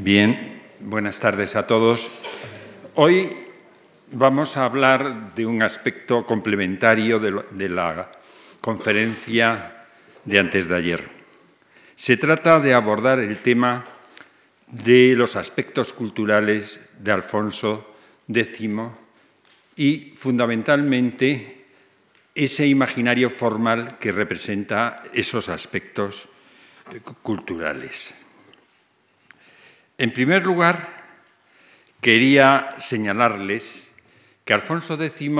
Bien, buenas tardes a todos. Hoy vamos a hablar de un aspecto complementario de, la conferencia de antes de ayer. Se trata de abordar el tema de los aspectos culturales de Alfonso X y fundamentalmente ese imaginario formal que representa esos aspectos culturales. En primer lugar, quería señalarles que Alfonso X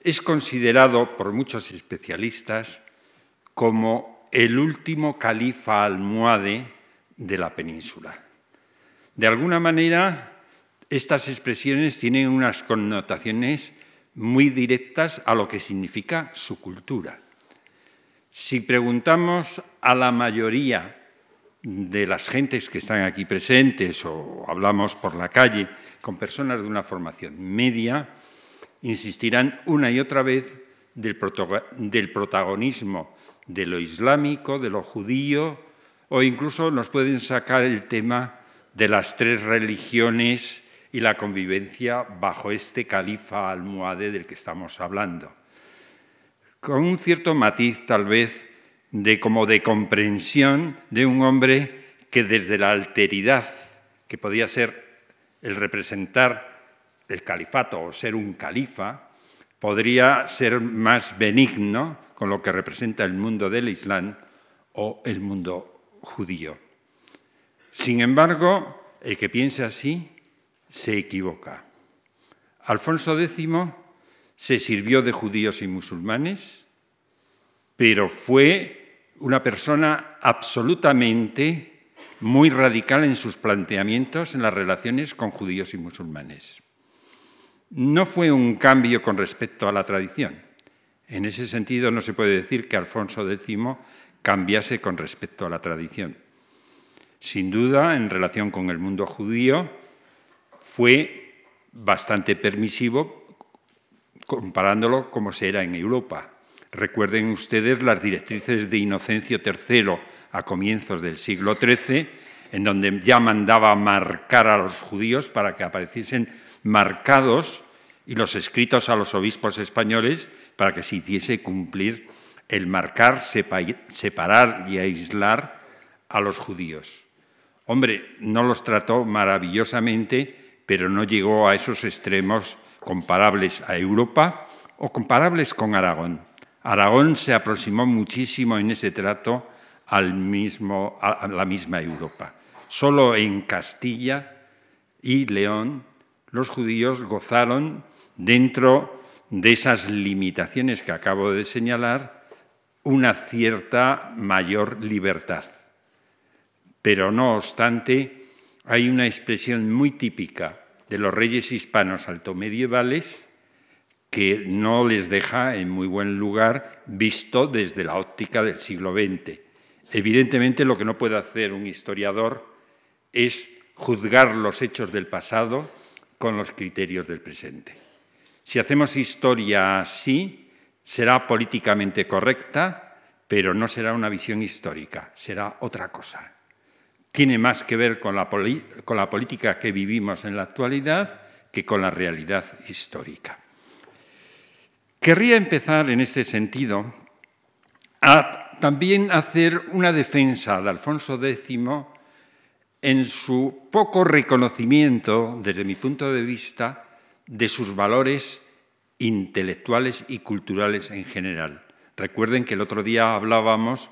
es considerado por muchos especialistas como el último califa almohade de la península. De alguna manera, estas expresiones tienen unas connotaciones muy directas a lo que significa su cultura. Si preguntamos a la mayoría de las gentes que están aquí presentes o hablamos por la calle con personas de una formación media, insistirán una y otra vez del, protagonismo de lo islámico, de lo judío, o incluso nos pueden sacar el tema de las tres religiones y la convivencia bajo este califa almohade del que estamos hablando. Con un cierto matiz, tal vez, de como de comprensión de un hombre que desde la alteridad, que podía ser el representar el califato o ser un califa, podría ser más benigno con lo que representa el mundo del Islam o el mundo judío. Sin embargo, el que piense así se equivoca. Alfonso X se sirvió de judíos y musulmanes, pero fue una persona absolutamente muy radical en sus planteamientos en las relaciones con judíos y musulmanes. No fue un cambio con respecto a la tradición. En ese sentido no se puede decir que Alfonso X cambiase con respecto a la tradición. Sin duda, en relación con el mundo judío, fue bastante permisivo comparándolo como se era en Europa. Recuerden ustedes las directrices de Inocencio III a comienzos del siglo XIII, en donde ya mandaba marcar a los judíos para que apareciesen marcados y los escritos a los obispos españoles para que se hiciese cumplir el marcar, separar y aislar a los judíos. Hombre, no los trató maravillosamente, pero no llegó a esos extremos comparables a Europa o comparables con Aragón. Aragón se aproximó muchísimo en ese trato al mismo, a la misma Europa. Solo en Castilla y León los judíos gozaron, dentro de esas limitaciones que acabo de señalar, una cierta mayor libertad. Pero no obstante, hay una expresión muy típica de los reyes hispanos altomedievales que no les deja en muy buen lugar visto desde la óptica del siglo XX. Evidentemente lo que no puede hacer un historiador es juzgar los hechos del pasado con los criterios del presente. Si hacemos historia así, será políticamente correcta, pero no será una visión histórica, será otra cosa. Tiene más que ver con la, con la política que vivimos en la actualidad que con la realidad histórica. Querría empezar en este sentido a también hacer una defensa de Alfonso X en su poco reconocimiento, desde mi punto de vista, de sus valores intelectuales y culturales en general. Recuerden que el otro día hablábamos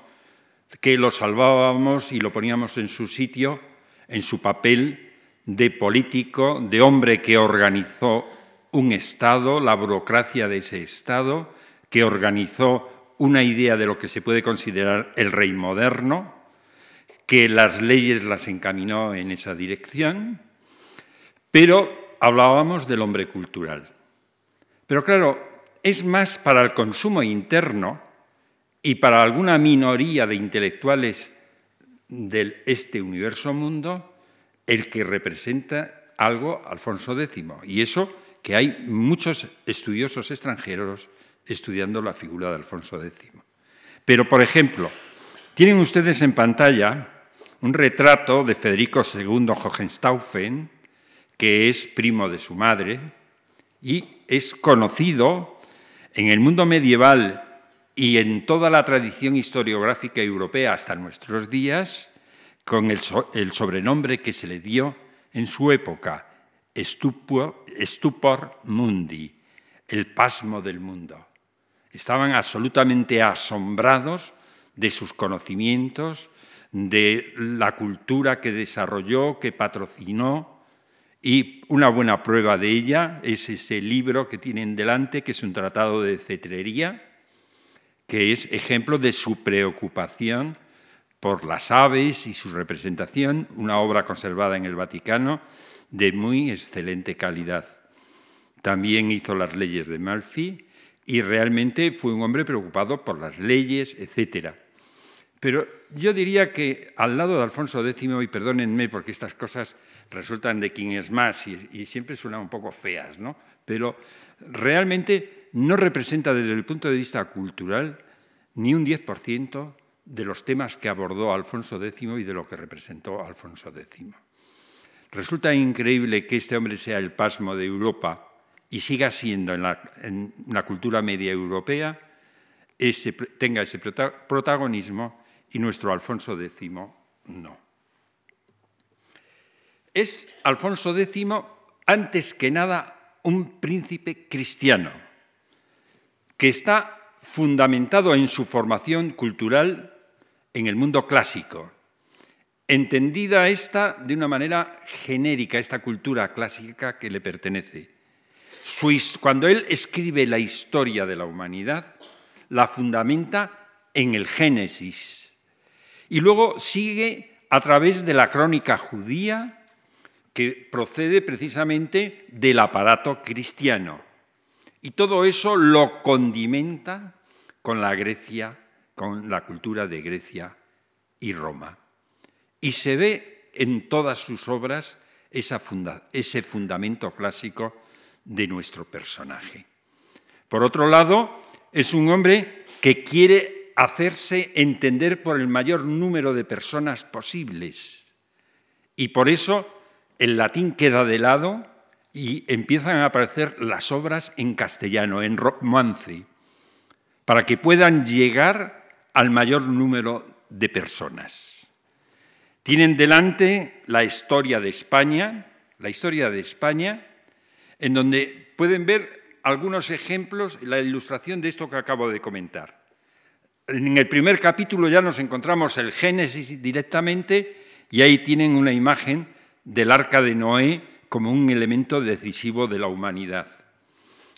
que lo salvábamos y lo poníamos en su sitio, en su papel de político, de hombre que organizó un Estado, la burocracia de ese Estado, que organizó una idea de lo que se puede considerar el rey moderno, que las leyes las encaminó en esa dirección, pero hablábamos del hombre cultural. Pero claro, es más para el consumo interno y para alguna minoría de intelectuales del este universo mundo el que representa algo Alfonso X. Y eso que hay muchos estudiosos extranjeros estudiando la figura de Alfonso X. Pero, por ejemplo, tienen ustedes en pantalla un retrato de Federico II Hohenstaufen, que es primo de su madre y es conocido en el mundo medieval y en toda la tradición historiográfica europea hasta nuestros días con el, sobrenombre que se le dio en su época, stupor, stupor mundi, el pasmo del mundo. Estaban absolutamente asombrados de sus conocimientos, de la cultura que desarrolló, que patrocinó, y una buena prueba de ella es ese libro que tienen delante, que es un tratado de cetrería, que es ejemplo de su preocupación por las aves y su representación, una obra conservada en el Vaticano de muy excelente calidad. También hizo las leyes de Malfi y realmente fue un hombre preocupado por las leyes, etc. Pero yo diría que al lado de Alfonso X, y perdónenme porque estas cosas resultan de quien es más y, y siempre suenan un poco feas, ¿no? pero realmente no representa desde el punto de vista cultural ni un 10% de los temas que abordó Alfonso X y de lo que representó Alfonso X. Resulta increíble que este hombre sea el pasmo de Europa y siga siendo en la, cultura media europea, tenga ese protagonismo y nuestro Alfonso X no. Es Alfonso X, antes que nada, un príncipe cristiano, que está fundamentado en su formación cultural en el mundo clásico, entendida esta de una manera genérica, esta cultura clásica que le pertenece. cuando él escribe la historia de la humanidad, la fundamenta en el Génesis y luego sigue a través de la crónica judía que procede precisamente del aparato cristiano. Y todo eso lo condimenta con la Grecia con la cultura de Grecia y Roma. Y se ve en todas sus obras ese fundamento clásico de nuestro personaje. Por otro lado, es un hombre que quiere hacerse entender por el mayor número de personas posibles. Y por eso el latín queda de lado y empiezan a aparecer las obras en castellano, en romance, para que puedan llegar al mayor número de personas. Tienen delante la historia de España, la historia de España, en donde pueden ver algunos ejemplos, la ilustración de esto que acabo de comentar. En el primer capítulo ya nos encontramos el Génesis directamente y ahí tienen una imagen del arca de Noé como un elemento decisivo de la humanidad.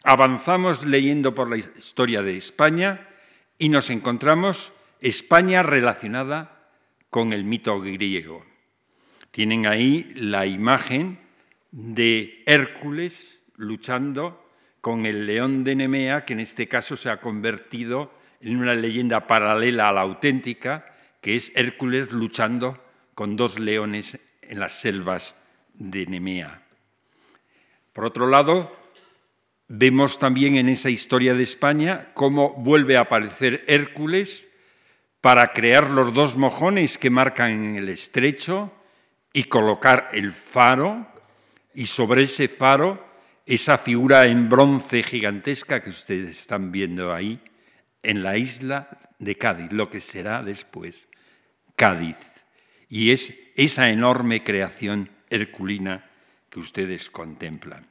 Avanzamos leyendo por la historia de España y nos encontramos España relacionada con el mito griego. Tienen ahí la imagen de Hércules luchando con el león de Nemea, que en este caso se ha convertido en una leyenda paralela a la auténtica, que es Hércules luchando con dos leones en las selvas de Nemea. Por otro lado, Vemos también en esa historia de España cómo vuelve a aparecer Hércules para crear los dos mojones que marcan el estrecho y colocar el faro y sobre ese faro esa figura en bronce gigantesca que ustedes están viendo ahí en la isla de Cádiz, lo que será después Cádiz. Y es esa enorme creación herculina que ustedes contemplan.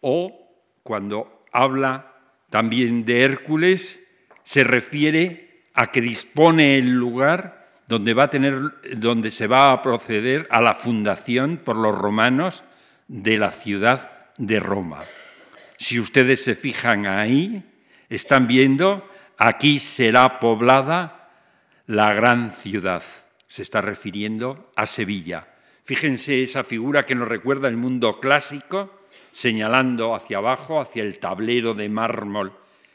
O cuando habla también de Hércules, se refiere a que dispone el lugar donde, va a tener, donde se va a proceder a la fundación por los romanos de la ciudad de Roma. Si ustedes se fijan ahí, están viendo, aquí será poblada la gran ciudad. Se está refiriendo a Sevilla. Fíjense esa figura que nos recuerda el mundo clásico, señalando hacia abajo, hacia el tablero de mármol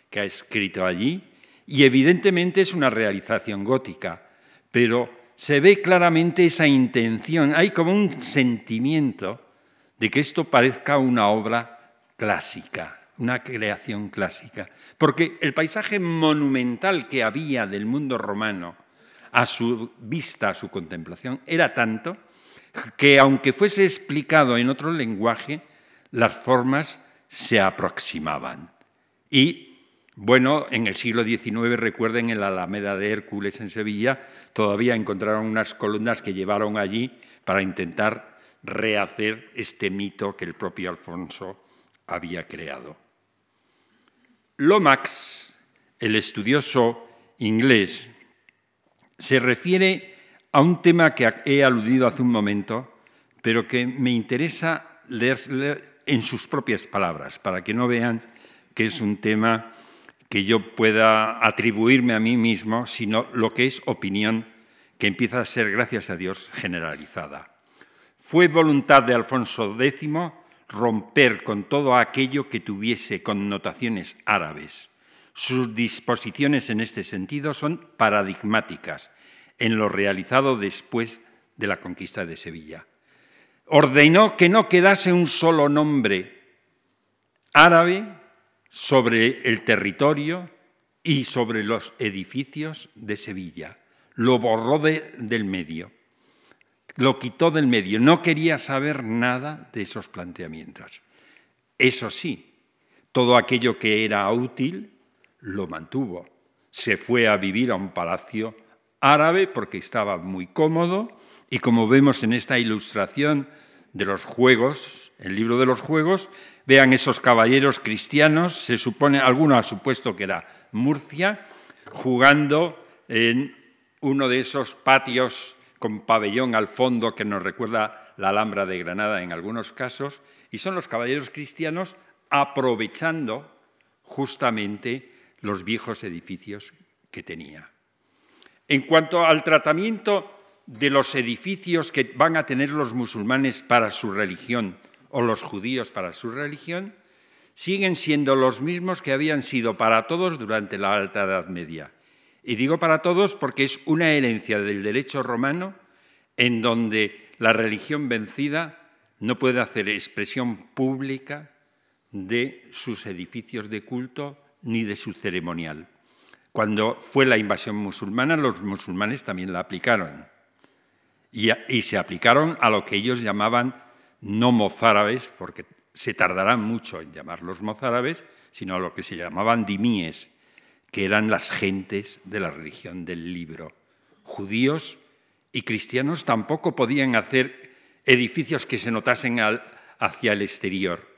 que ha escrito allí, y evidentemente es una realización gótica, pero se ve claramente esa intención, hay como un sentimiento de que esto parezca una obra clásica, una creación clásica, porque el paisaje monumental que había del mundo romano a su vista, a su contemplación, era tanto que aunque fuese explicado en otro lenguaje, las formas se aproximaban. Y bueno, en el siglo XIX, recuerden, en la Alameda de Hércules en Sevilla, todavía encontraron unas columnas que llevaron allí para intentar rehacer este mito que el propio Alfonso había creado. Lomax, el estudioso inglés, se refiere a un tema que he aludido hace un momento, pero que me interesa leer en sus propias palabras, para que no vean que es un tema que yo pueda atribuirme a mí mismo, sino lo que es opinión que empieza a ser, gracias a Dios, generalizada. Fue voluntad de Alfonso X romper con todo aquello que tuviese connotaciones árabes. Sus disposiciones en este sentido son paradigmáticas en lo realizado después de la conquista de Sevilla. Ordenó que no quedase un solo nombre árabe sobre el territorio y sobre los edificios de Sevilla. Lo borró del medio, lo quitó del medio. No quería saber nada de esos planteamientos. Eso sí, todo aquello que era útil lo mantuvo. Se fue a vivir a un palacio árabe porque estaba muy cómodo y como vemos en esta ilustración de los juegos, el libro de los juegos, vean esos caballeros cristianos, se supone, alguno ha supuesto que era Murcia, jugando en uno de esos patios con pabellón al fondo que nos recuerda la Alhambra de Granada en algunos casos, y son los caballeros cristianos aprovechando justamente los viejos edificios que tenía. En cuanto al tratamiento de los edificios que van a tener los musulmanes para su religión o los judíos para su religión, siguen siendo los mismos que habían sido para todos durante la Alta Edad Media. Y digo para todos porque es una herencia del derecho romano en donde la religión vencida no puede hacer expresión pública de sus edificios de culto ni de su ceremonial. Cuando fue la invasión musulmana, los musulmanes también la aplicaron y, se aplicaron a lo que ellos llamaban no mozárabes, porque se tardarán mucho en llamarlos mozárabes, sino a lo que se llamaban dimíes, que eran las gentes de la religión del libro. Judíos y cristianos tampoco podían hacer edificios que se notasen hacia el exterior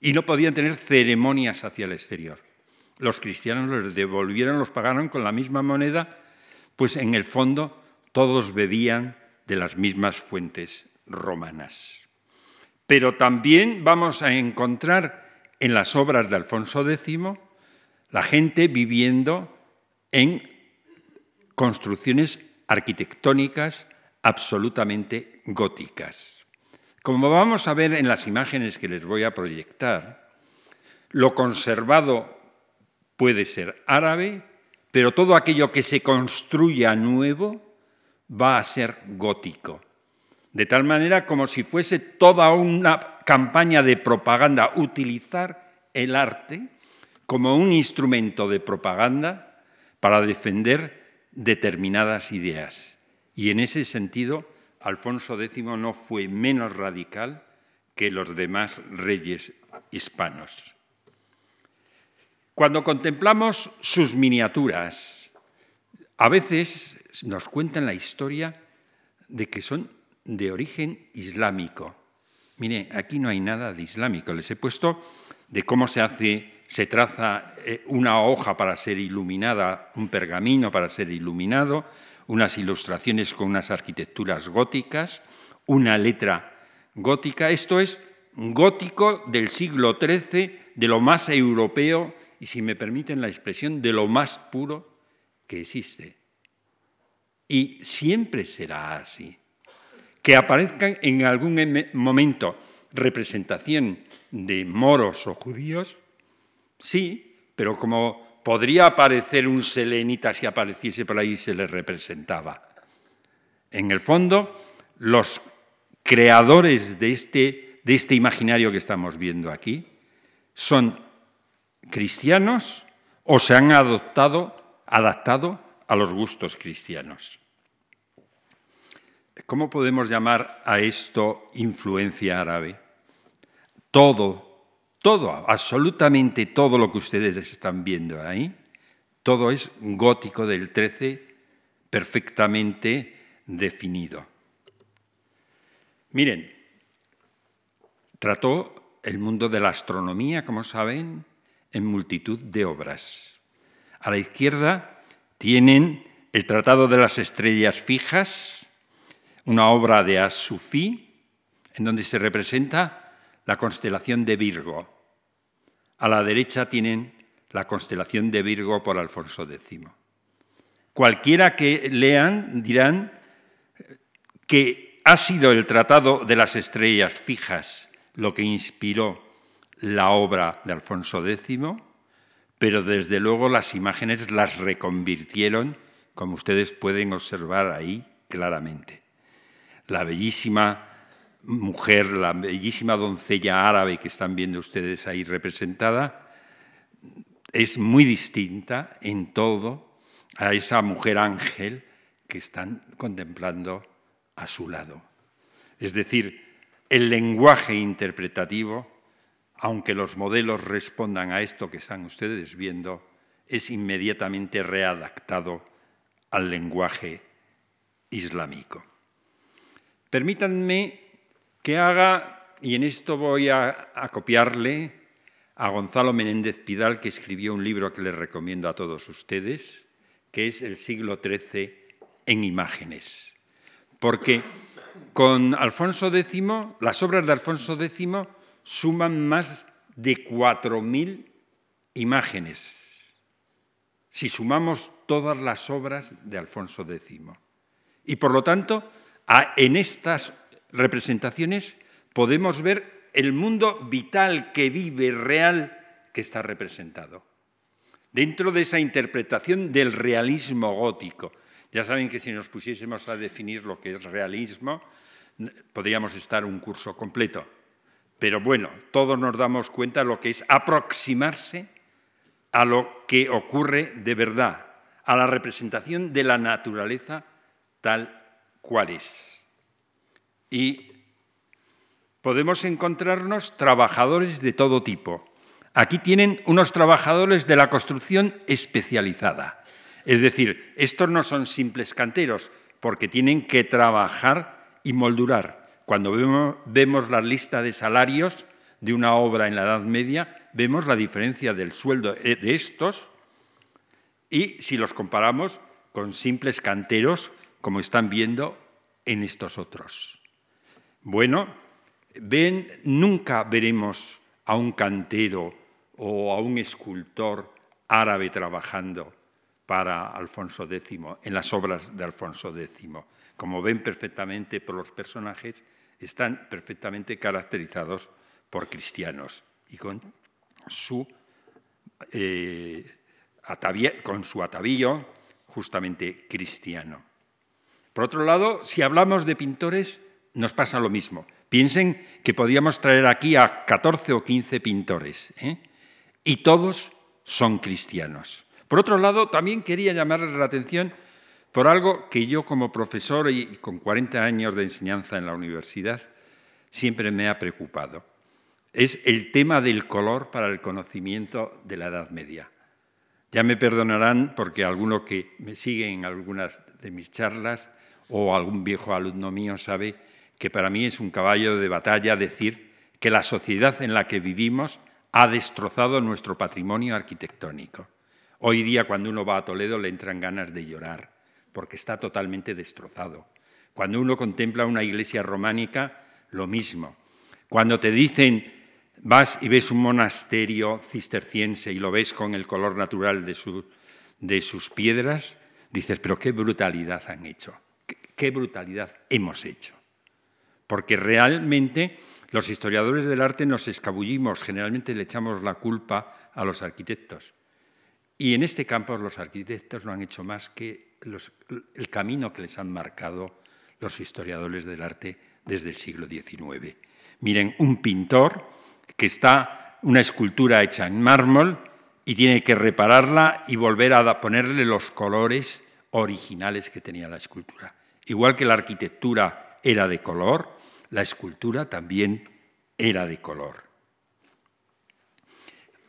y no podían tener ceremonias hacia el exterior. Los cristianos los devolvieron, los pagaron con la misma moneda, pues en el fondo todos bebían de las mismas fuentes romanas. Pero también vamos a encontrar en las obras de Alfonso X la gente viviendo en construcciones arquitectónicas absolutamente góticas. Como vamos a ver en las imágenes que les voy a proyectar, lo conservado puede ser árabe, pero todo aquello que se construya nuevo va a ser gótico. De tal manera como si fuese toda una campaña de propaganda, utilizar el arte como un instrumento de propaganda para defender determinadas ideas. Y en ese sentido, Alfonso X no fue menos radical que los demás reyes hispanos. Cuando contemplamos sus miniaturas, a veces nos cuentan la historia de que son de origen islámico. Mire, aquí no hay nada de islámico. Les he puesto de cómo se hace, se traza eh, una hoja para ser iluminada, un pergamino para ser iluminado, unas ilustraciones con unas arquitecturas góticas, una letra gótica. Esto es gótico del siglo XIII, de lo más europeo y, si me permiten la expresión, de lo más puro que existe. Y siempre será así. Que aparezcan en algún momento representación de moros o judíos, sí, pero como podría aparecer un selenita si apareciese por ahí se le representaba. En el fondo, los creadores de este, de este imaginario que estamos viendo aquí son cristianos o se han adoptado, adaptado a los gustos cristianos. ¿cómo podemos llamar a esto influencia árabe? Todo, todo, absolutamente todo lo que ustedes están viendo ahí, todo es gótico del 13 perfectamente definido. Miren, trató el mundo de la astronomía, como saben, en multitud de obras. A la izquierda tienen el Tratado de las Estrellas Fijas, una obra de As-Sufi, en donde se representa la constelación de Virgo. A la derecha tienen la constelación de Virgo por Alfonso X. Cualquiera que lean dirán que ha sido el Tratado de las Estrellas Fijas lo que inspiró la obra de Alfonso X, pero desde luego las imágenes las reconvirtieron, como ustedes pueden observar ahí claramente. La bellísima mujer, la bellísima doncella árabe que están viendo ustedes ahí representada, es muy distinta en todo a esa mujer ángel que están contemplando a su lado. Es decir, el lenguaje interpretativo, aunque los modelos respondan a esto que están ustedes viendo, es inmediatamente readaptado al lenguaje islámico. Permítanme que haga, y en esto voy a, copiarle a Gonzalo Menéndez Pidal, que escribió un libro que les recomiendo a todos ustedes, que es El siglo XIII en imágenes. Porque con Alfonso X, las obras de Alfonso X suman más de 4.000 imágenes, si sumamos todas las obras de Alfonso X. Y por lo tanto, en estas representaciones podemos ver el mundo vital que vive, real, que está representado. Dentro de esa interpretación del realismo gótico, ya saben que si nos pusiésemos a definir lo que es realismo, podríamos estar un curso completo. Pero bueno, todos nos damos cuenta de lo que es aproximarse a lo que ocurre de verdad, a la representación de la naturaleza tal cual es. Y podemos encontrarnos trabajadores de todo tipo. Aquí tienen unos trabajadores de la construcción especializada. Es decir, estos no son simples canteros, porque tienen que trabajar y moldurar. Cuando vemos, la lista de salarios de una obra en la Edad Media, vemos la diferencia del sueldo de estos y si los comparamos con simples canteros, como están viendo en estos otros. Bueno, ven, nunca veremos a un cantero o a un escultor árabe trabajando para Alfonso X, en las obras de Alfonso X. Como ven perfectamente por los personajes, están perfectamente caracterizados por cristianos y con su, eh, con su atavío justamente cristiano. Por otro lado, si hablamos de pintores, nos pasa lo mismo. Piensen que podíamos traer aquí a 14 o 15 pintores, ¿eh? y todos son cristianos. Por otro lado, también quería llamarles la atención por algo que yo como profesor y con 40 años de enseñanza en la universidad siempre me ha preocupado. Es el tema del color para el conocimiento de la Edad Media. Ya me perdonarán porque alguno que me sigue en algunas de mis charlas o algún viejo alumno mío sabe que para mí es un caballo de batalla decir que la sociedad en la que vivimos ha destrozado nuestro patrimonio arquitectónico. Hoy día cuando uno va a Toledo le entran ganas de llorar, porque está totalmente destrozado. Cuando uno contempla una iglesia románica, lo mismo. Cuando te dicen, vas y ves un monasterio cisterciense y lo ves con el color natural de, sus piedras, dices, pero qué brutalidad han hecho, qué brutalidad hemos hecho. Porque realmente los historiadores del arte nos escabullimos, generalmente le echamos la culpa a los arquitectos. Y en este campo los arquitectos no han hecho más que el camino que les han marcado los historiadores del arte desde el siglo XIX. Miren, un pintor que está una escultura hecha en mármol y tiene que repararla y volver a ponerle los colores originales que tenía la escultura. Igual que la arquitectura era de color, la escultura también era de color.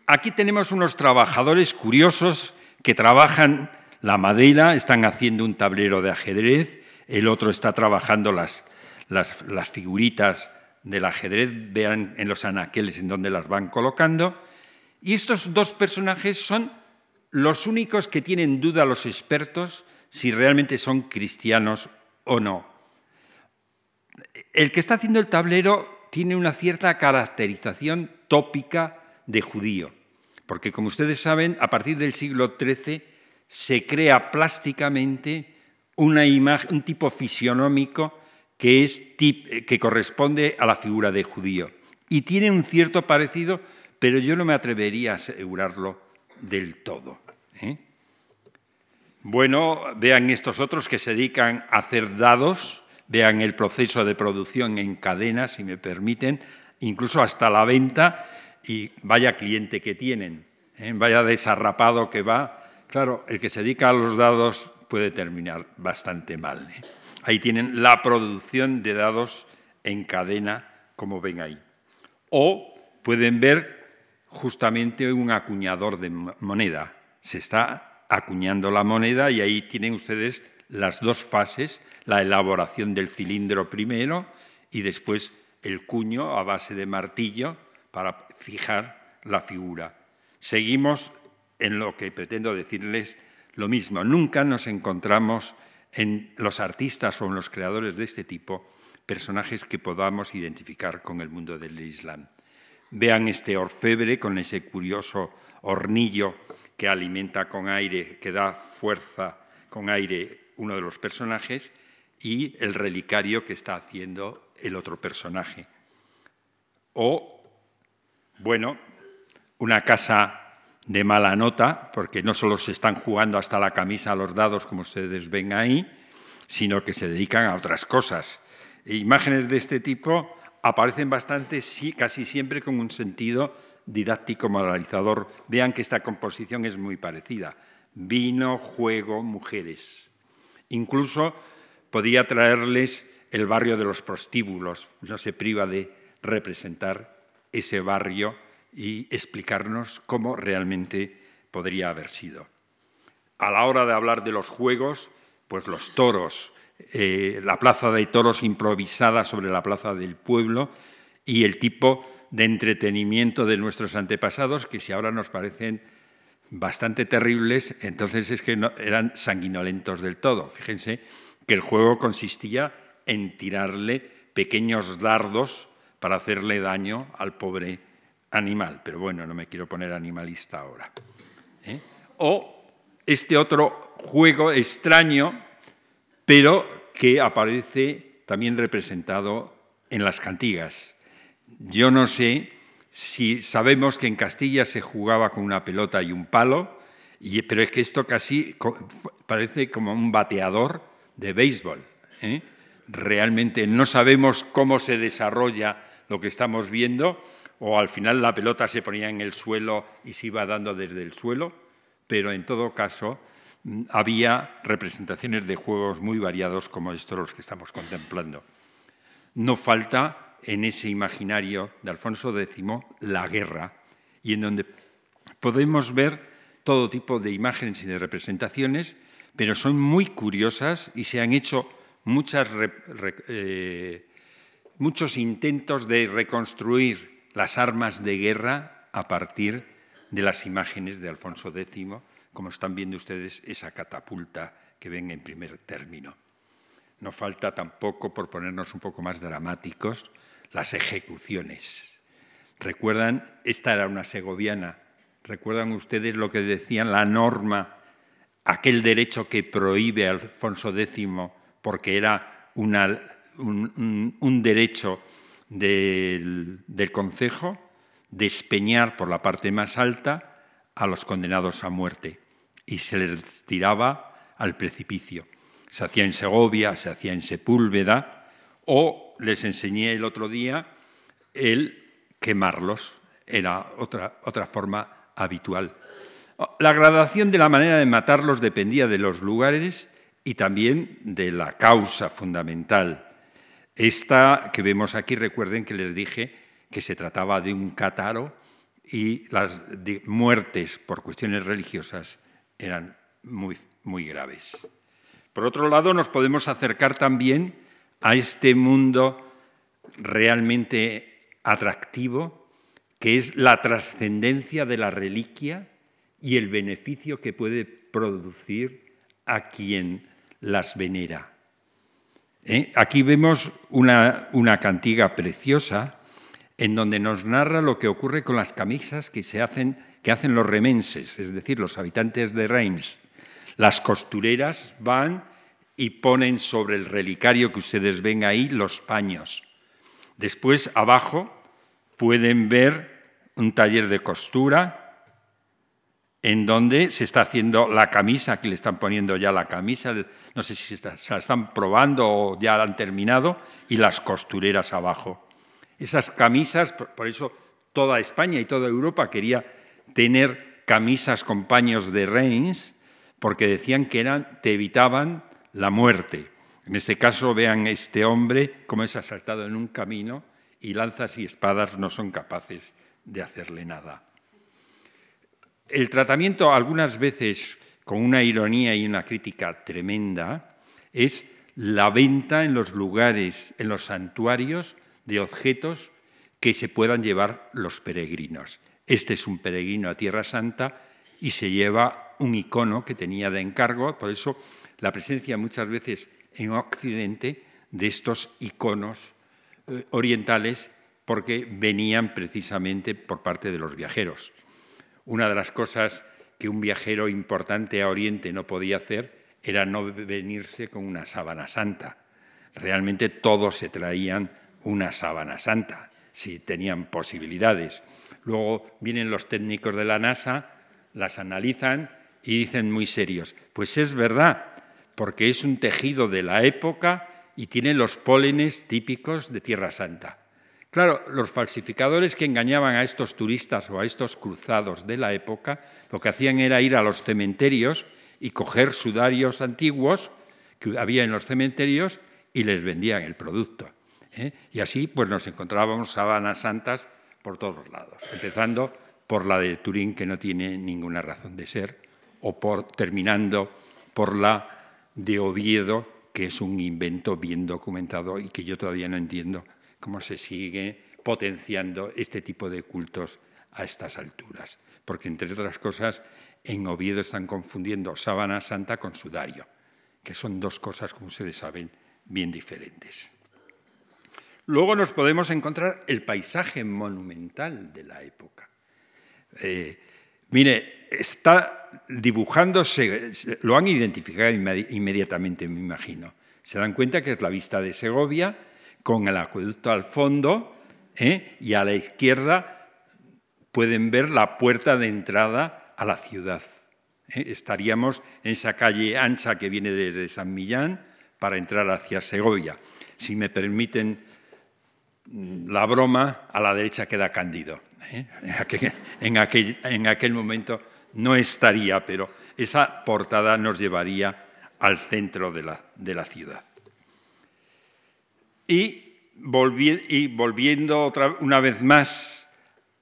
Aquí tenemos unos trabajadores curiosos que trabajan la madera, están haciendo un tablero de ajedrez, el otro está trabajando las, las, figuritas del ajedrez, vean en los anaqueles en donde las van colocando. Y estos dos personajes son los únicos que tienen duda los expertos si realmente son cristianos o no. El que está haciendo el tablero tiene una cierta caracterización tópica de judío, porque como ustedes saben, a partir del siglo XIII se crea plásticamente una imagen, un tipo fisionómico que, es que corresponde a la figura de judío. Y tiene un cierto parecido, pero yo no me atrevería a asegurarlo del todo. ¿eh? Bueno, vean estos otros que se dedican a hacer dados, vean el proceso de producción en cadena, si me permiten, incluso hasta la venta, y vaya cliente que tienen, ¿eh? vaya desarrapado que va. Claro, el que se dedica a los dados puede terminar bastante mal. ¿eh? Ahí tienen la producción de dados en cadena, como ven ahí. O pueden ver justamente un acuñador de moneda. Se está acuñando la moneda y ahí tienen ustedes las dos fases, la elaboración del cilindro primero y después el cuño a base de martillo para fijar la figura. Seguimos en lo que pretendo decirles lo mismo. Nunca nos encontramos en los artistas o en los creadores de este tipo personajes que podamos identificar con el mundo del Islam. Vean este orfebre con ese curioso hornillo que alimenta con aire, que da fuerza con aire uno de los personajes, y el relicario que está haciendo el otro personaje. O, bueno, una casa de mala nota, porque no solo se están jugando hasta la camisa a los dados, como ustedes ven ahí, sino que se dedican a otras cosas. Imágenes de este tipo aparecen bastante, casi siempre con un sentido didáctico moralizador. Vean que esta composición es muy parecida. Vino, juego, mujeres. Incluso podía traerles el barrio de los prostíbulos. No se priva de representar ese barrio y explicarnos cómo realmente podría haber sido. A la hora de hablar de los juegos, pues los toros, eh, la plaza de toros improvisada sobre la plaza del pueblo y el tipo de entretenimiento de nuestros antepasados, que si ahora nos parecen bastante terribles, entonces es que eran sanguinolentos del todo. Fíjense que el juego consistía en tirarle pequeños dardos para hacerle daño al pobre animal, pero bueno, no me quiero poner animalista ahora. ¿eh? O este otro juego extraño, pero que aparece también representado en las cantigas. Yo no sé si sabemos que en Castilla se jugaba con una pelota y un palo, pero es que esto casi parece como un bateador de béisbol. ¿eh? Realmente no sabemos cómo se desarrolla lo que estamos viendo, o al final la pelota se ponía en el suelo y se iba dando desde el suelo, pero en todo caso mm, había representaciones de juegos muy variados como estos los que estamos contemplando. No falta en ese imaginario de Alfonso X la guerra y en donde podemos ver todo tipo de imágenes y de representaciones, pero son muy curiosas y se han hecho eh, muchos intentos de reconstruir las armas de guerra a partir de las imágenes de Alfonso X, como están viendo ustedes esa catapulta que ven en primer término. No falta tampoco, por ponernos un poco más dramáticos, las ejecuciones. ¿Recuerdan? Esta era una segoviana. ¿Recuerdan ustedes lo que decían la norma, aquel derecho que prohíbe a Alfonso X porque era un, un derecho del, concejo despeñar por la parte más alta a los condenados a muerte y se les tiraba al precipicio. Se hacía en Segovia, se hacía en Sepúlveda o les enseñé el otro día el quemarlos, era otra, otra forma habitual. La gradación de la manera de matarlos dependía de los lugares y también de la causa fundamental. Esta que vemos aquí, recuerden que les dije que se trataba de un cataro y las muertes por cuestiones religiosas eran muy, muy graves. Por otro lado, nos podemos acercar también a este mundo realmente atractivo, que es la trascendencia de la reliquia y el beneficio que puede producir a quien las venera. ¿Eh? Aquí vemos una, una cantiga preciosa en donde nos narra lo que ocurre con las camisas que, se hacen, que hacen los remenses, es decir, los habitantes de Reims. Las costureras van y ponen sobre el relicario que ustedes ven ahí los paños. Después, abajo, pueden ver un taller de costura en donde se está haciendo la camisa, aquí le están poniendo ya la camisa, no sé si se la están probando o ya la han terminado, y las costureras abajo. Esas camisas, por eso toda España y toda Europa quería tener camisas con paños de Reims, porque decían que eran, te evitaban la muerte. En este caso, vean este hombre cómo es asaltado en un camino y lanzas y espadas no son capaces de hacerle nada. El tratamiento, algunas veces con una ironía y una crítica tremenda, es la venta en los lugares, en los santuarios, de objetos que se puedan llevar los peregrinos. Este es un peregrino a Tierra Santa y se lleva un icono que tenía de encargo, por eso la presencia muchas veces en Occidente de estos iconos eh, orientales porque venían precisamente por parte de los viajeros. Una de las cosas que un viajero importante a Oriente no podía hacer era no venirse con una sábana santa. Realmente todos se traían una sábana santa, si tenían posibilidades. Luego vienen los técnicos de la NASA, las analizan y dicen muy serios, pues es verdad, porque es un tejido de la época y tiene los pólenes típicos de Tierra Santa. Claro, los falsificadores que engañaban a estos turistas o a estos cruzados de la época, lo que hacían era ir a los cementerios y coger sudarios antiguos que había en los cementerios y les vendían el producto. ¿eh? Y así pues nos encontrábamos sábanas santas por todos lados, empezando por la de Turín, que no tiene ninguna razón de ser, o por, terminando por la de Oviedo, que es un invento bien documentado y que yo todavía no entiendo cómo se sigue potenciando este tipo de cultos a estas alturas. Porque, entre otras cosas, en Oviedo están confundiendo sábana santa con sudario, que son dos cosas, como ustedes saben, bien diferentes. Luego nos podemos encontrar el paisaje monumental de la época. Eh, mire, está dibujándose, lo han identificado inmediatamente, me imagino. Se dan cuenta que es la vista de Segovia, con el acueducto al fondo, ¿eh? y a la izquierda pueden ver la puerta de entrada a la ciudad. ¿eh? Estaríamos en esa calle ancha que viene desde San Millán para entrar hacia Segovia. Si me permiten la broma, a la derecha queda Cándido. ¿eh? En, aquel, momento no estaría, pero esa portada nos llevaría al centro de la, ciudad. Y, volviendo otra, una vez más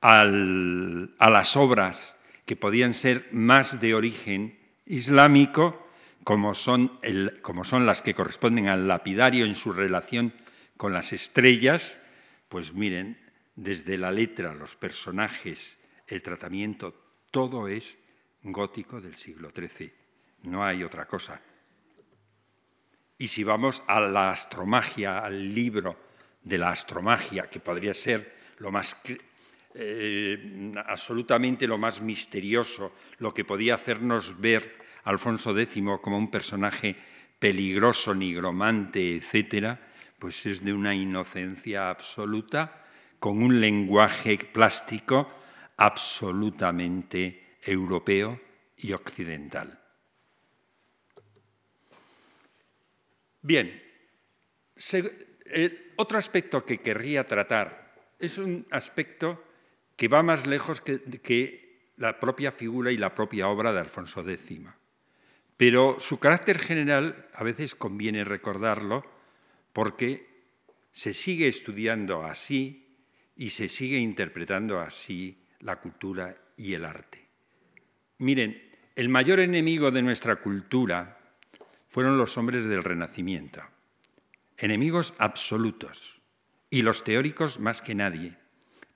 a las obras que podían ser más de origen islámico, como son, como son las que corresponden al lapidario en su relación con las estrellas, pues miren, desde la letra, los personajes, el tratamiento, todo es gótico del siglo XIII. No hay otra cosa. Y si vamos a la astromagia, al libro de la astromagia, que podría ser lo más eh, absolutamente lo más misterioso, lo que podía hacernos ver a Alfonso X como un personaje peligroso, nigromante, etcétera, pues es de una inocencia absoluta, con un lenguaje plástico absolutamente europeo y occidental. Bien, otro aspecto que querría tratar es un aspecto que va más lejos que, que la propia figura y la propia obra de Alfonso X, Pero su carácter general a veces conviene recordarlo porque se sigue estudiando así y se sigue interpretando así la cultura y el arte. Miren, el mayor enemigo de nuestra cultura fueron los hombres del Renacimiento, enemigos absolutos, y los teóricos más que nadie.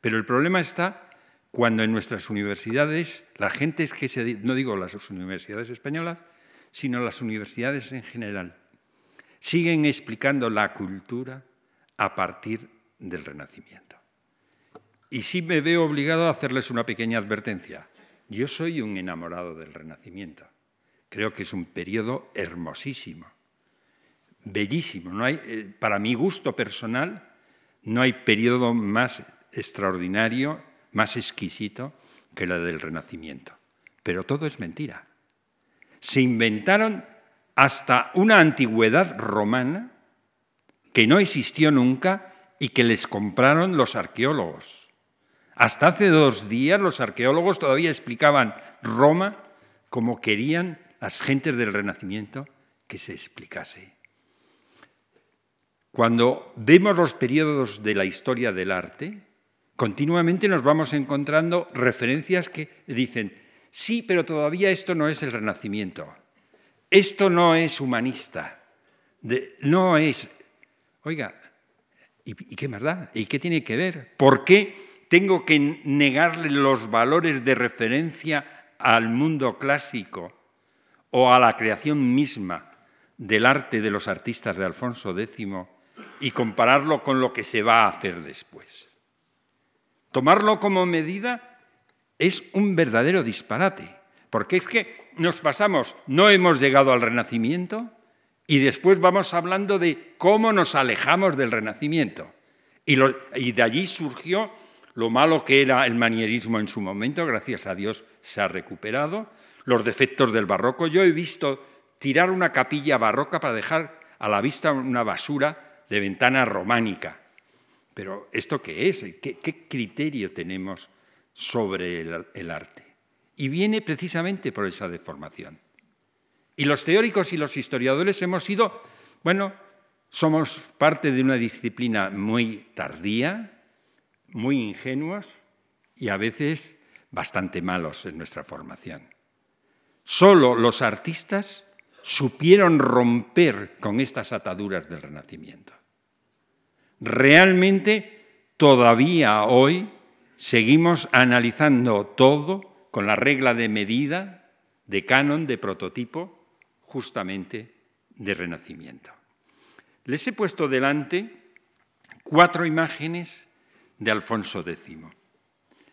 Pero el problema está cuando en nuestras universidades, la gente es que se, no digo las universidades españolas, sino las universidades en general, siguen explicando la cultura a partir del Renacimiento. Y sí me veo obligado a hacerles una pequeña advertencia. Yo soy un enamorado del Renacimiento. Creo que es un periodo hermosísimo, bellísimo. No hay, eh, para mi gusto personal, no hay periodo más extraordinario, más exquisito que la del Renacimiento. Pero todo es mentira. Se inventaron hasta una antigüedad romana que no existió nunca y que les compraron los arqueólogos. Hasta hace dos días los arqueólogos todavía explicaban Roma como querían las gentes del Renacimiento que se explicase. Cuando vemos los periodos de la historia del arte, continuamente nos vamos encontrando referencias que dicen, sí, pero todavía esto no es el Renacimiento, esto no es humanista, no es... Oiga, ¿y, ¿y qué más da? ¿Y qué tiene que ver? ¿Por qué tengo que negarle los valores de referencia al mundo clásico o a la creación misma del arte de los artistas de Alfonso X y compararlo con lo que se va a hacer después. Tomarlo como medida es un verdadero disparate, porque es que nos pasamos, no hemos llegado al Renacimiento y después vamos hablando de cómo nos alejamos del Renacimiento. Y, y de allí surgió lo malo que era el manierismo en su momento, gracias a Dios se ha recuperado, los defectos del barroco. Yo he visto tirar una capilla barroca para dejar a la vista una basura de ventana románica. Pero ¿esto qué es? ¿Qué, criterio tenemos sobre el, el arte? Y viene precisamente por esa deformación. Y los teóricos y los historiadores hemos sido, bueno, somos parte de una disciplina muy tardía, muy ingenuos y a veces bastante malos en nuestra formación. Solo los artistas supieron romper con estas ataduras del Renacimiento. Realmente, todavía hoy seguimos analizando todo con la regla de medida, de canon, de prototipo, justamente de Renacimiento. Les he puesto delante cuatro imágenes de Alfonso X,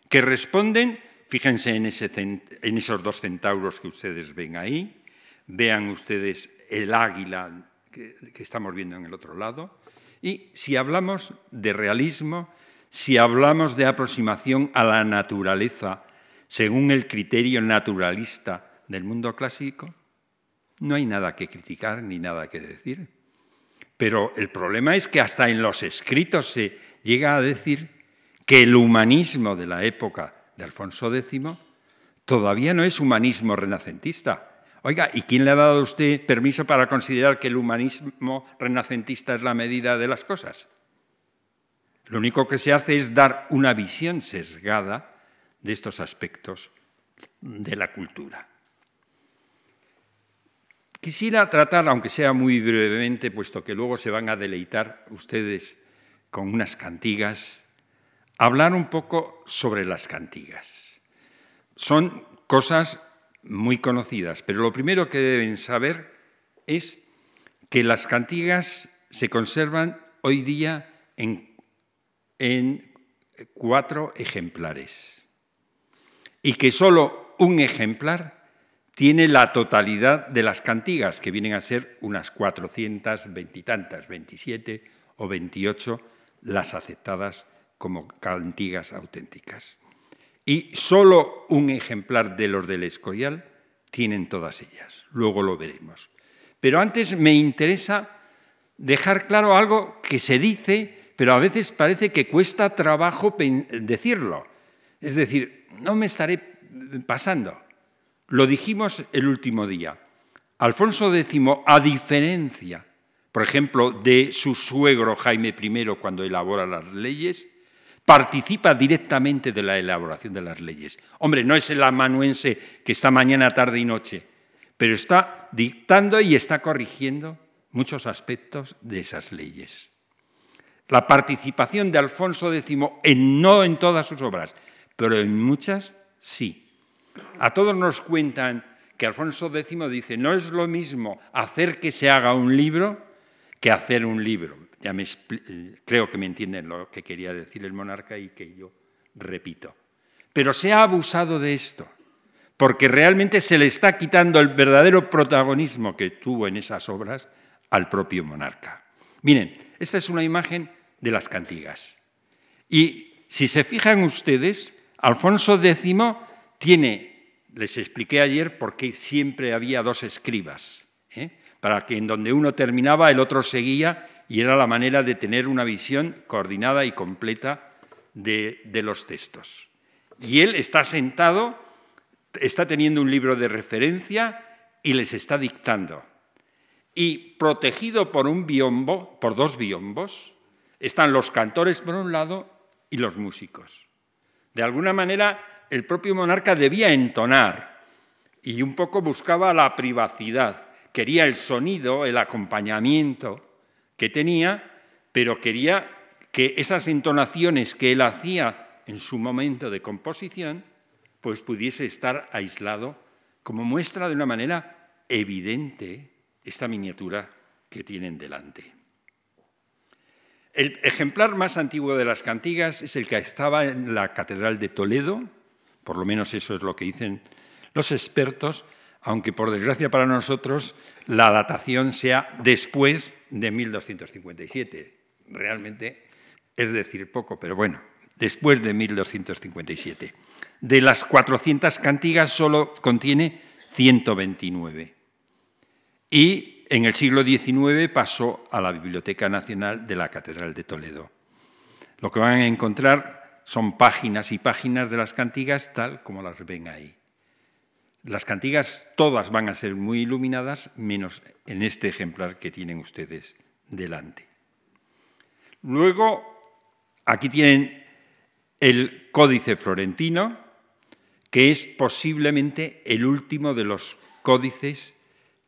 que responden, fíjense en, esos dos centauros que ustedes ven ahí, vean ustedes el águila que, que estamos viendo en el otro lado, y si hablamos de realismo, si hablamos de aproximación a la naturaleza según el criterio naturalista del mundo clásico, no hay nada que criticar ni nada que decir. Pero el problema es que hasta en los escritos se llega a decir que el humanismo de la época de Alfonso X todavía no es humanismo renacentista. Oiga, ¿y quién le ha dado a usted permiso para considerar que el humanismo renacentista es la medida de las cosas? Lo único que se hace es dar una visión sesgada de estos aspectos de la cultura. Quisiera tratar, aunque sea muy brevemente, puesto que luego se van a deleitar ustedes con unas cantigas hablar un poco sobre las cantigas. Son cosas muy conocidas, pero lo primero que deben saber es que las cantigas se conservan hoy día en, cuatro ejemplares y que solo un ejemplar tiene la totalidad de las cantigas, que vienen a ser unas 420 y tantas, 27 o 28 las aceptadas como cantigas auténticas. Y solo un ejemplar de los del Escorial tienen todas ellas. Luego lo veremos. Pero antes me interesa dejar claro algo que se dice, pero a veces parece que cuesta trabajo decirlo. Es decir, no me estaré pasando. Lo dijimos el último día. Alfonso X, a diferencia, por ejemplo, de su suegro Jaime I cuando elabora las leyes, participa directamente de la elaboración de las leyes. Hombre, no es el amanuense que está mañana, tarde y noche, pero está dictando y está corrigiendo muchos aspectos de esas leyes. La participación de Alfonso X, en, no en todas sus obras, pero en muchas sí. A todos nos cuentan que Alfonso X dice, no es lo mismo hacer que se haga un libro que hacer un libro. Ya me, creo que me entienden lo que quería decir el monarca y que yo repito. Pero se ha abusado de esto, porque realmente se le está quitando el verdadero protagonismo que tuvo en esas obras al propio monarca. Miren, esta es una imagen de las cantigas. Y si se fijan ustedes, Alfonso X tiene, les expliqué ayer por qué siempre había dos escribas, ¿eh? para que en donde uno terminaba el otro seguía y era la manera de tener una visión coordinada y completa de, los textos. Y él está sentado, está teniendo un libro de referencia y les está dictando. Y protegido por un biombo, por dos biombos, están los cantores por un lado y los músicos. De alguna manera, el propio monarca debía entonar y un poco buscaba la privacidad. Quería el sonido, el acompañamiento que tenía, pero quería que esas entonaciones que él hacía en su momento de composición, pues pudiese estar aislado, como muestra de una manera evidente esta miniatura que tienen delante. El ejemplar más antiguo de las cantigas es el que estaba en la Catedral de Toledo, por lo menos eso es lo que dicen los expertos, aunque por desgracia para nosotros la datación sea después de 1257. Realmente es decir poco, pero bueno, después de 1257. De las 400 cantigas solo contiene 129. Y en el siglo XIX pasó a la Biblioteca Nacional de la Catedral de Toledo. Lo que van a encontrar son páginas y páginas de las cantigas tal como las ven ahí. Las cantigas todas van a ser muy iluminadas, menos en este ejemplar que tienen ustedes delante. Luego, aquí tienen el Códice Florentino, que es posiblemente el último de los códices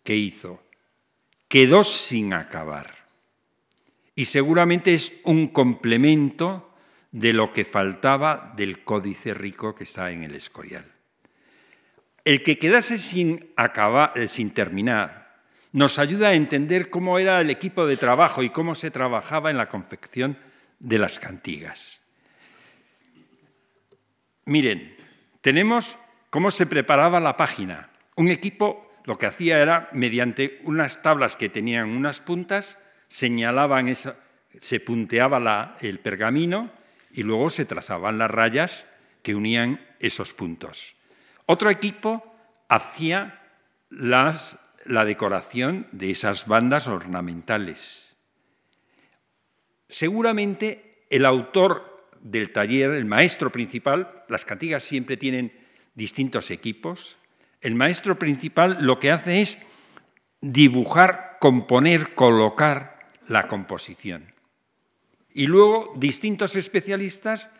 que hizo quedó sin acabar. Y seguramente es un complemento de lo que faltaba del códice rico que está en el Escorial. El que quedase sin, acabar, eh, sin terminar nos ayuda a entender cómo era el equipo de trabajo y cómo se trabajaba en la confección de las cantigas. Miren, tenemos cómo se preparaba la página. Un equipo lo que hacía era, mediante unas tablas que tenían unas puntas, señalaban se punteaba el pergamino y luego se trazaban las rayas que unían esos puntos. Otro equipo hacía la decoración de esas bandas ornamentales. Seguramente el autor del taller, el maestro principal, las cantigas siempre tienen distintos equipos, el maestro principal lo que hace es dibujar, componer, colocar la composición. Y luego distintos especialistas,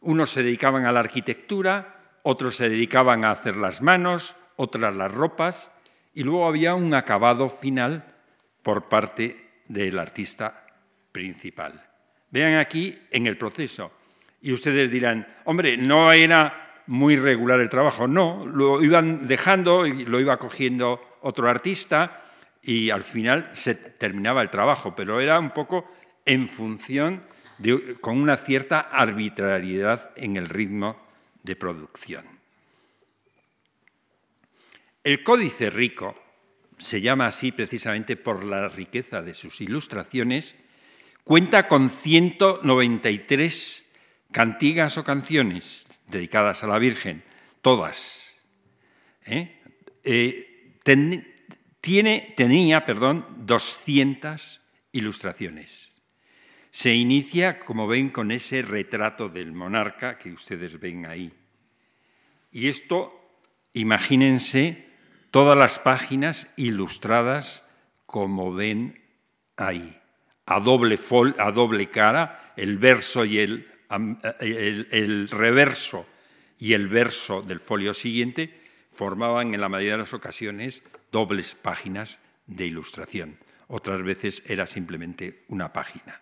unos se dedicaban a la arquitectura, otros se dedicaban a hacer las manos, otras las ropas, y luego había un acabado final por parte del artista principal. Vean aquí en el proceso. Y ustedes dirán, hombre, no era muy regular el trabajo. No, lo iban dejando y lo iba cogiendo otro artista y al final se terminaba el trabajo, pero era un poco en función con una cierta arbitrariedad en el ritmo de producción. El Códice Rico se llama así precisamente por la riqueza de sus ilustraciones, cuenta con 193 cantigas o canciones, dedicadas a la Virgen, todas. ¿eh? Eh, tiene, tenía perdón, 200 ilustraciones. Se inicia, como ven, con ese retrato del monarca que ustedes ven ahí. Y esto, imagínense Todas las páginas ilustradas como ven ahí, a doble, a doble cara, el verso y el, el reverso y el verso del folio siguiente formaban en la mayoría de las ocasiones dobles páginas de ilustración. Otras veces era simplemente una página.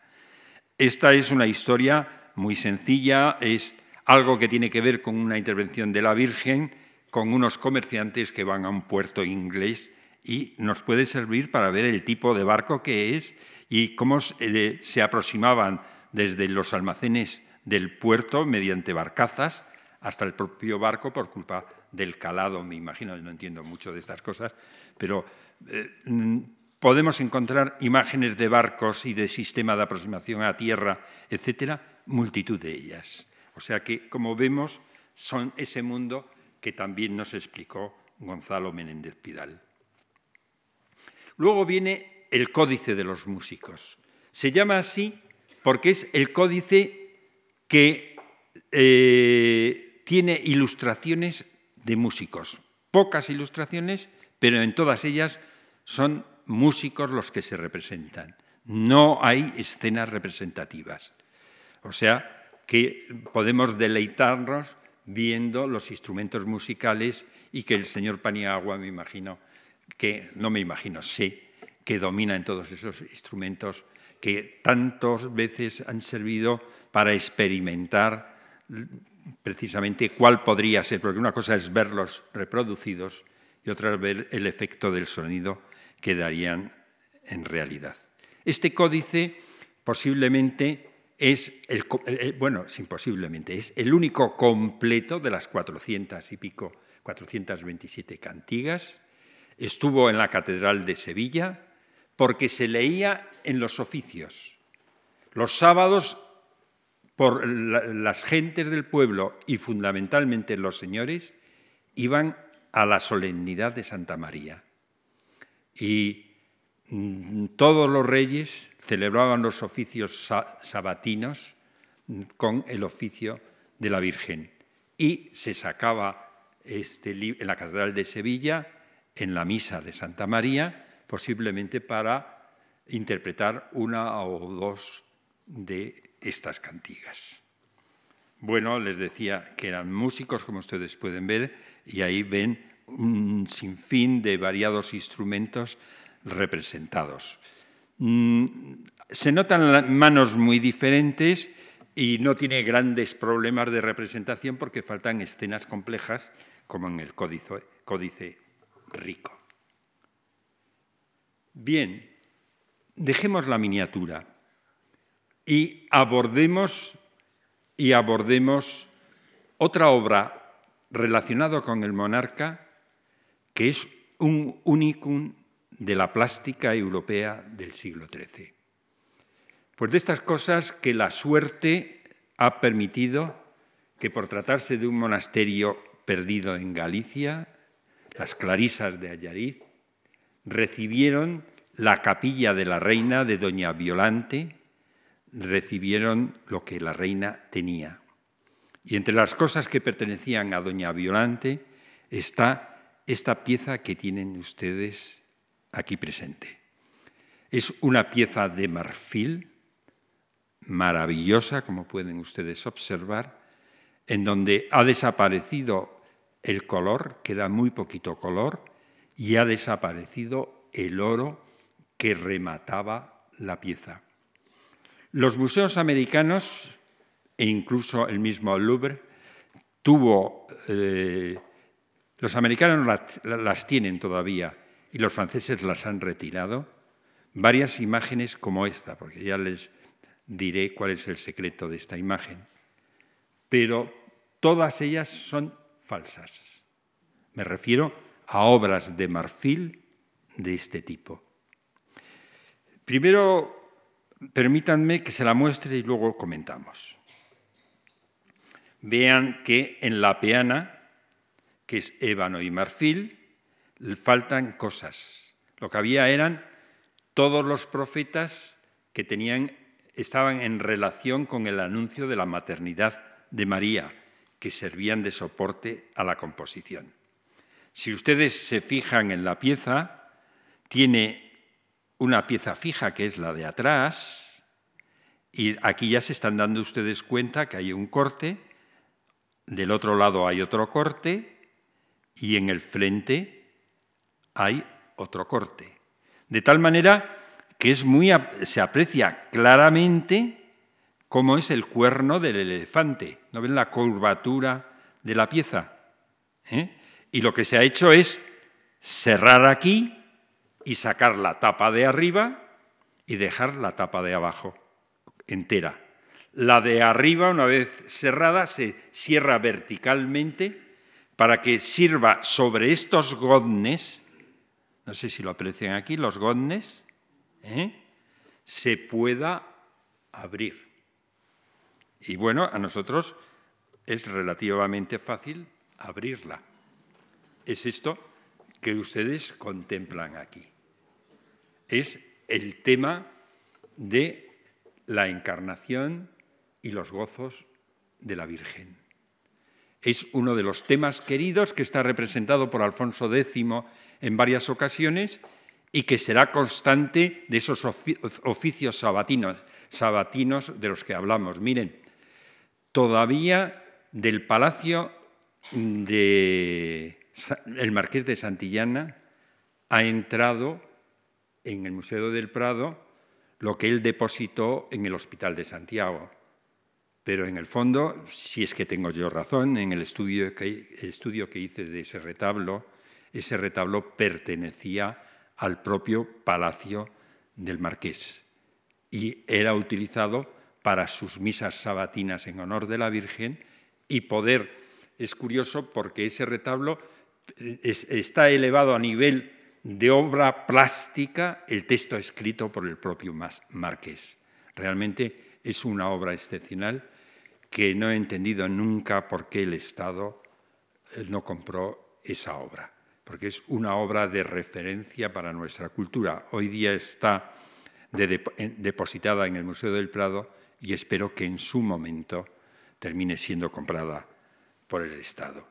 Esta es una historia muy sencilla, es algo que tiene que ver con una intervención de la Virgen, con unos comerciantes que van a un puerto inglés y nos puede servir para ver el tipo de barco que es y cómo se aproximaban desde los almacenes del puerto mediante barcazas hasta el propio barco por culpa del calado, me imagino, no entiendo mucho de estas cosas, pero eh, podemos encontrar imágenes de barcos y de sistema de aproximación a tierra, etcétera, multitud de ellas. O sea que, como vemos, son ese mundo que también nos explicó Gonzalo Menéndez Pidal. Luego viene el Códice de los Músicos. Se llama así porque es el códice que eh, tiene ilustraciones de músicos. Pocas ilustraciones, pero en todas ellas son músicos los que se representan. No hay escenas representativas. O sea, que podemos deleitarnos viendo los instrumentos musicales y que el señor Paniagua, me imagino, que no me imagino, sé que domina en todos esos instrumentos que tantas veces han servido para experimentar precisamente cuál podría ser, porque una cosa es verlos reproducidos y otra es ver el efecto del sonido que darían en realidad. Este códice posiblemente es el, bueno, sin posiblemente, es el único completo de las 400 y pico, 427 cantigas. Estuvo en la Catedral de Sevilla porque se leía en los oficios. Los sábados por las gentes del pueblo y fundamentalmente los señores iban a la solemnidad de Santa María. Y mm, todos los reyes celebraban los oficios sabatinos con el oficio de la Virgen. Y se sacaba este, en la Catedral de Sevilla, en la Misa de Santa María, posiblemente para interpretar una o dos de estas cantigas. Bueno, les decía que eran músicos, como ustedes pueden ver, y ahí ven un sinfín de variados instrumentos representados. Mm, se notan manos muy diferentes y no tiene grandes problemas de representación porque faltan escenas complejas, como en el códice, rico. Bien, dejemos la miniatura y abordemos otra obra relacionada con el monarca que es un unicum de la plástica europea del siglo XIII. Pues de estas cosas que la suerte ha permitido que por tratarse de un monasterio perdido en Galicia, las clarisas de Ayariz recibieron la capilla de la reina de Doña Violante, recibieron lo que la reina tenía. Y entre las cosas que pertenecían a doña Violante está esta pieza que tienen ustedes aquí presente. Es una pieza de marfil maravillosa, como pueden ustedes observar, en donde ha desaparecido el color, queda muy poquito color, y ha desaparecido el oro que remataba la pieza. Los museos americanos, e incluso el mismo Louvre, tuvo, eh, los americanos las, tienen todavía y los franceses las han retirado, varias imágenes como esta, porque ya les diré cuál es el secreto de esta imagen. Pero todas ellas son falsas. Me refiero a obras de marfil de este tipo. Primero Permítanme que se la muestre y luego comentamos. Vean que en la peana, que es ébano y marfil, faltan cosas. Lo que había eran todos los profetas que tenían, estaban en relación con el anuncio de la maternidad de María, que servían de soporte a la composición. Si ustedes se fijan en la pieza, tiene una pieza fija que es la de atrás, y aquí ya se están dando ustedes cuenta que hay un corte, del otro lado hay otro corte, y en el frente hay otro corte. De tal manera que es muy, se aprecia claramente cómo es el cuerno del elefante. ¿No ven la curvatura de la pieza? ¿Eh? Y lo que se ha hecho es cerrar aquí y sacar la tapa de arriba y dejar la tapa de abajo entera. La de arriba, una vez cerrada, se cierra verticalmente para que sirva sobre estos godnes, no sé si lo aprecian aquí, los godnes, ¿eh? se pueda abrir. Y bueno, a nosotros es relativamente fácil abrirla. Es esto que ustedes contemplan aquí. Es el tema de la encarnación y los gozos de la Virgen. Es uno de los temas queridos que está representado por Alfonso X en varias ocasiones y que será constante de esos oficios sabatinos, de los que hablamos. Miren, todavía del palacio del Marqués de Santillana ha entrado en el Museo del Prado lo que él depositó en el Hospital de Santiago. Pero en el fondo, si es que tengo yo razón, en el estudio que, hice de ese retablo, ese retablo pertenecía al propio palacio del marqués y era utilizado para sus misas sabatinas en honor de la Virgen y poder, es curioso porque ese retablo está elevado a nivel de obra plástica el texto escrito por el propio marqués. Realmente es una obra excepcional que no he entendido nunca por qué el Estado eh, no compró esa obra, porque es una obra de referencia para nuestra cultura. Hoy día está depositada en el Museo del Prado y espero que en su momento termine siendo comprada por el Estado.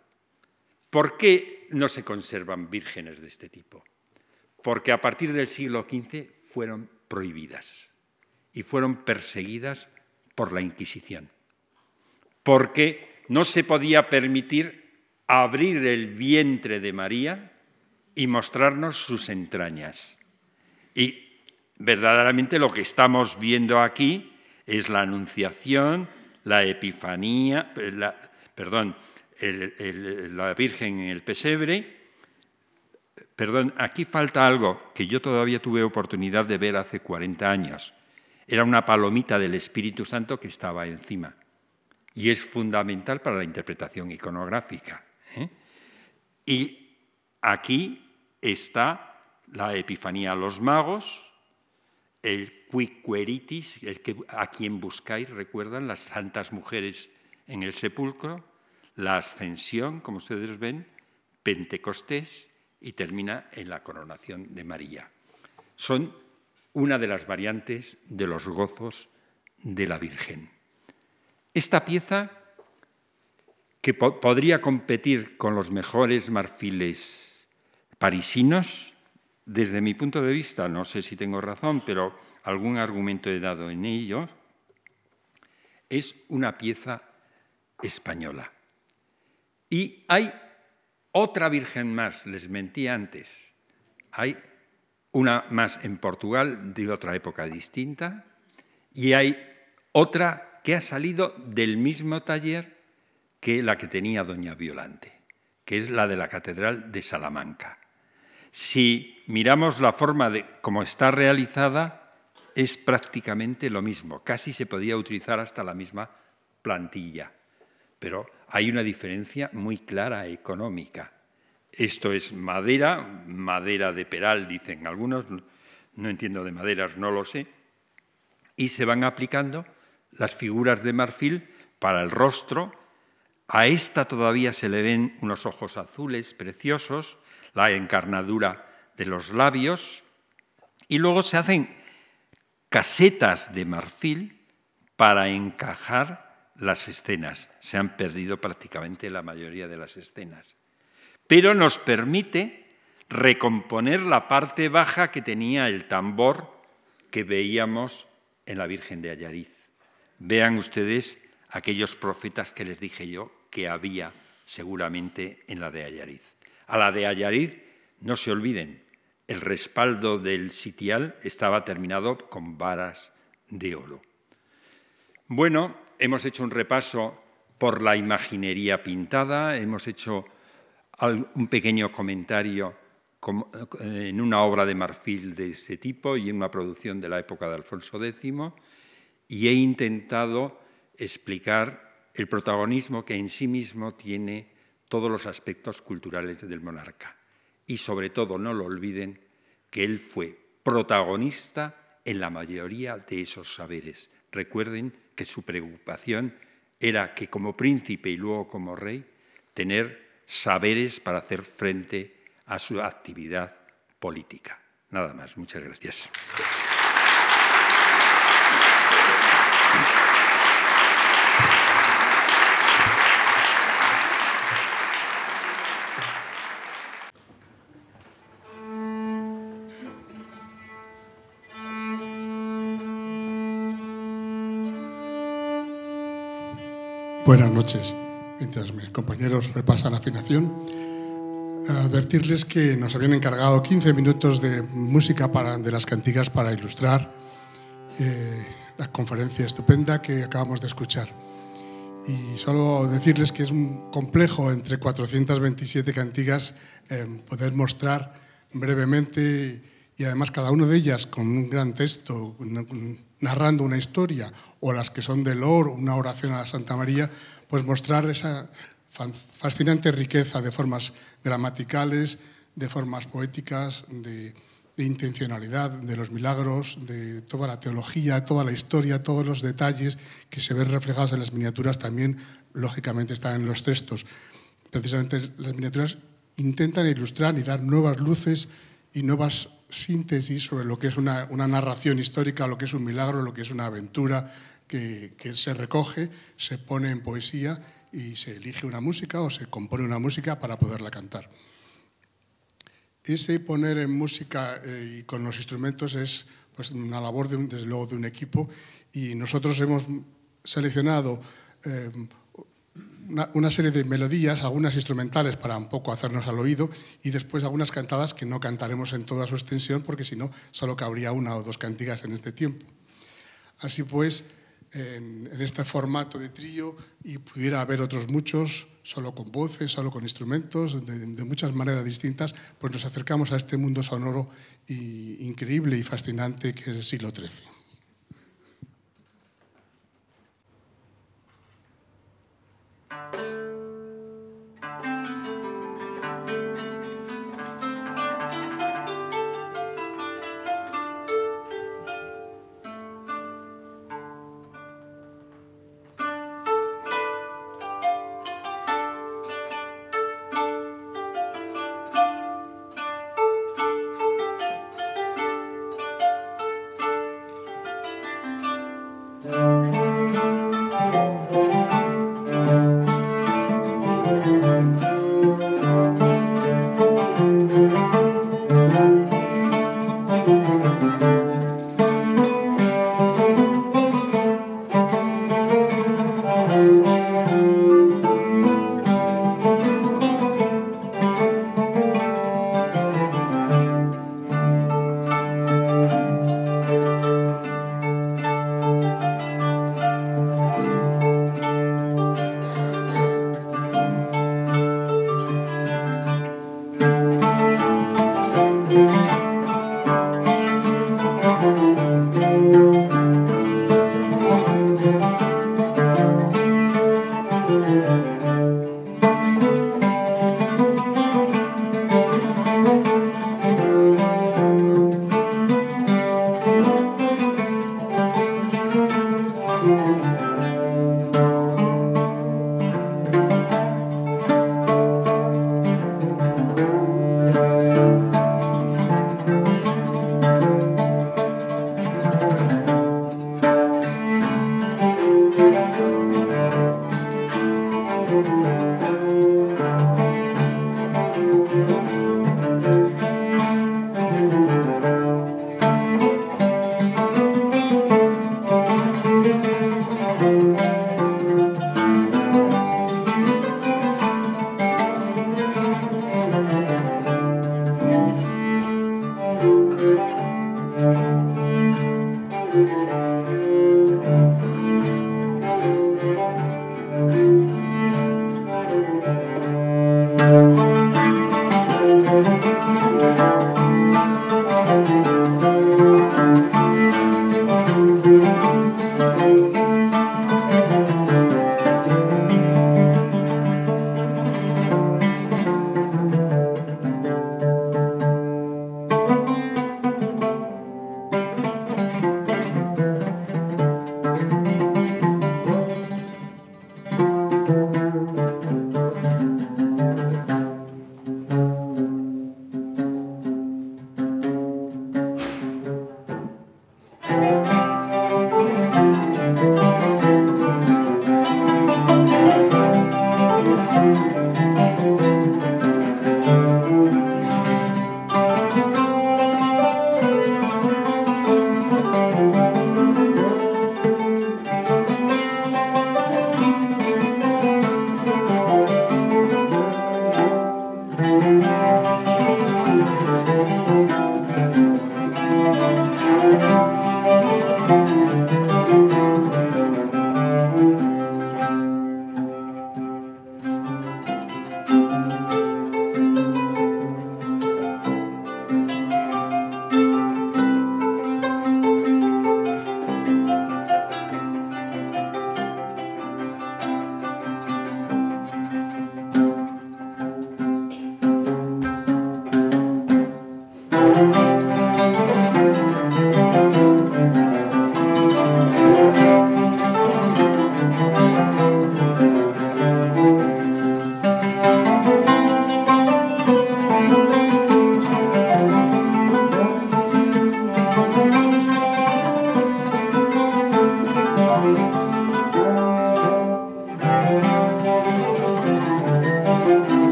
¿Por qué no se conservan vírgenes de este tipo? Porque a partir del siglo XV fueron prohibidas y fueron perseguidas por la Inquisición. Porque no se podía permitir abrir el vientre de María y mostrarnos sus entrañas. Y verdaderamente lo que estamos viendo aquí es la anunciación, la epifanía, perdón, la Virgen en el pesebre. Perdón, aquí falta algo que yo todavía tuve oportunidad de ver hace 40 años. Era una palomita del Espíritu Santo que estaba encima. Y es fundamental para la interpretación iconográfica. ¿eh? Y aquí está la Epifanía a los magos, el quiqueritis, el que, a quien buscáis, recuerdan, las santas mujeres en el sepulcro, la ascensión, como ustedes ven, Pentecostés y termina en la coronación de María. Son una de las variantes de los gozos de la Virgen. Esta pieza, que podría competir con los mejores marfiles parisinos, desde mi punto de vista, no sé si tengo razón, pero algún argumento he dado en ello, es una pieza española. Y hay otra Virgen más, les mentí antes, hay una más en Portugal de otra época distinta y hay otra que ha salido del mismo taller que la que tenía Doña Violante, que es la de la Catedral de Salamanca. Si miramos la forma de cómo está realizada, es prácticamente lo mismo. Casi se podía utilizar hasta la misma plantilla. Pero hay una diferencia muy clara económica. Esto es madera, madera de peral, dicen algunos, no entiendo de maderas, no lo sé, y se van aplicando las figuras de marfil para el rostro. A esta todavía se le ven unos ojos azules preciosos, la encarnadura de los labios, y luego se hacen casetas de marfil para encajar las escenas. Se han perdido prácticamente la mayoría de las escenas. Pero nos permite recomponer la parte baja que tenía el tambor que veíamos en la Virgen de Ayariz. Vean ustedes aquellos profetas que les dije yo que había seguramente en la de Ayariz. A la de Ayariz, no se olviden, el respaldo del sitial estaba terminado con varas de oro. Bueno, hemos hecho un repaso por la imaginería pintada, hemos hecho un pequeño comentario en una obra de marfil de este tipo y en una producción de la época de Alfonso X, y he intentado explicar el protagonismo que en sí mismo tiene todos los aspectos culturales del monarca. Y sobre todo, no lo olviden, que él fue protagonista en la mayoría de esos saberes. Recuerden que su preocupación era que como príncipe y luego como rey, tener saberes para hacer frente a su actividad política. Nada más, muchas gracias. Buenas noches. Mientras mis compañeros repasan afinación, advertirles que nos habían encargado 15 minutos de música para, de las cantigas para ilustrar eh, la conferencia estupenda que acabamos de escuchar. Y solo decirles que es un complejo entre 427 cantigas eh, poder mostrar brevemente y además cada una de ellas con un gran texto, narrando una historia, o las que son de Lor, una oración a Santa María, pues mostrar esa fascinante riqueza de formas gramaticales, de formas poéticas, de, intencionalidad, de los milagros, de toda la teología, toda la historia, todos los detalles que se ven reflejados en las miniaturas también, lógicamente, están en los textos. Precisamente las miniaturas intentan ilustrar y dar nuevas luces y nuevas síntesis sobre lo que es una, narración histórica, lo que es un milagro, lo que es una aventura que, se recoge, se pone en poesía y se elige una música o se compone una música para poderla cantar. Ese poner en música eh, y con los instrumentos es pues, una labor, de desde luego, de un equipo y nosotros hemos seleccionado eh, una, serie de melodías, algunas instrumentales para un poco hacernos al oído y después algunas cantadas que no cantaremos en toda su extensión porque si no solo cabría una o dos cantigas en este tiempo. Así pues, en, este formato de trío y pudiera haber otros muchos, solo con voces, solo con instrumentos, de, muchas maneras distintas, pues nos acercamos a este mundo sonoro y, increíble y fascinante que es el siglo XIII.